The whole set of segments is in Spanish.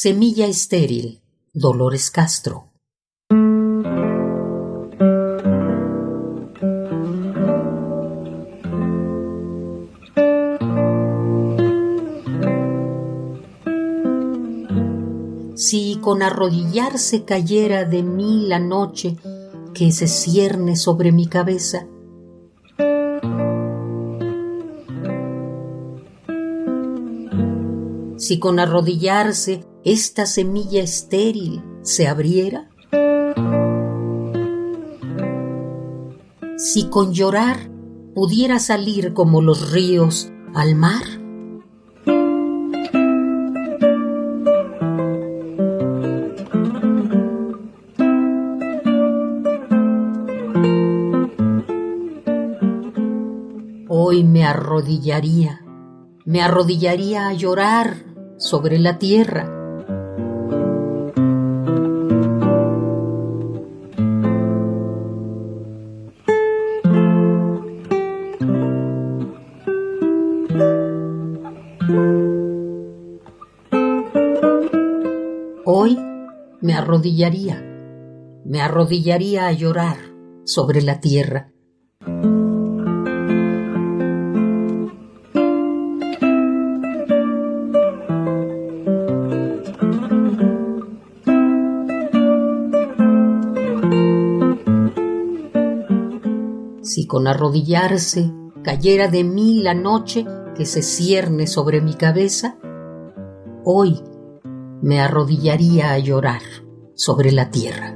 Semilla estéril, Dolores Castro. Si con arrodillarse cayera de mí la noche que se cierne sobre mi cabeza, si con arrodillarse esta semilla estéril se abriera? Si con llorar pudiera salir como los ríos al mar? Hoy me arrodillaría, me arrodillaría a llorar sobre la tierra. Hoy me arrodillaría, me arrodillaría a llorar sobre la tierra. si con arrodillarse cayera de mí la noche que se cierne sobre mi cabeza, hoy me arrodillaría a llorar sobre la tierra.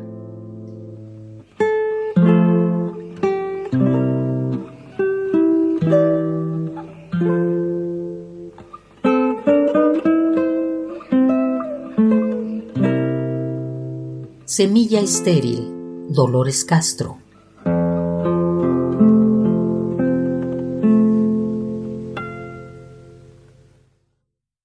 Semilla estéril, Dolores Castro.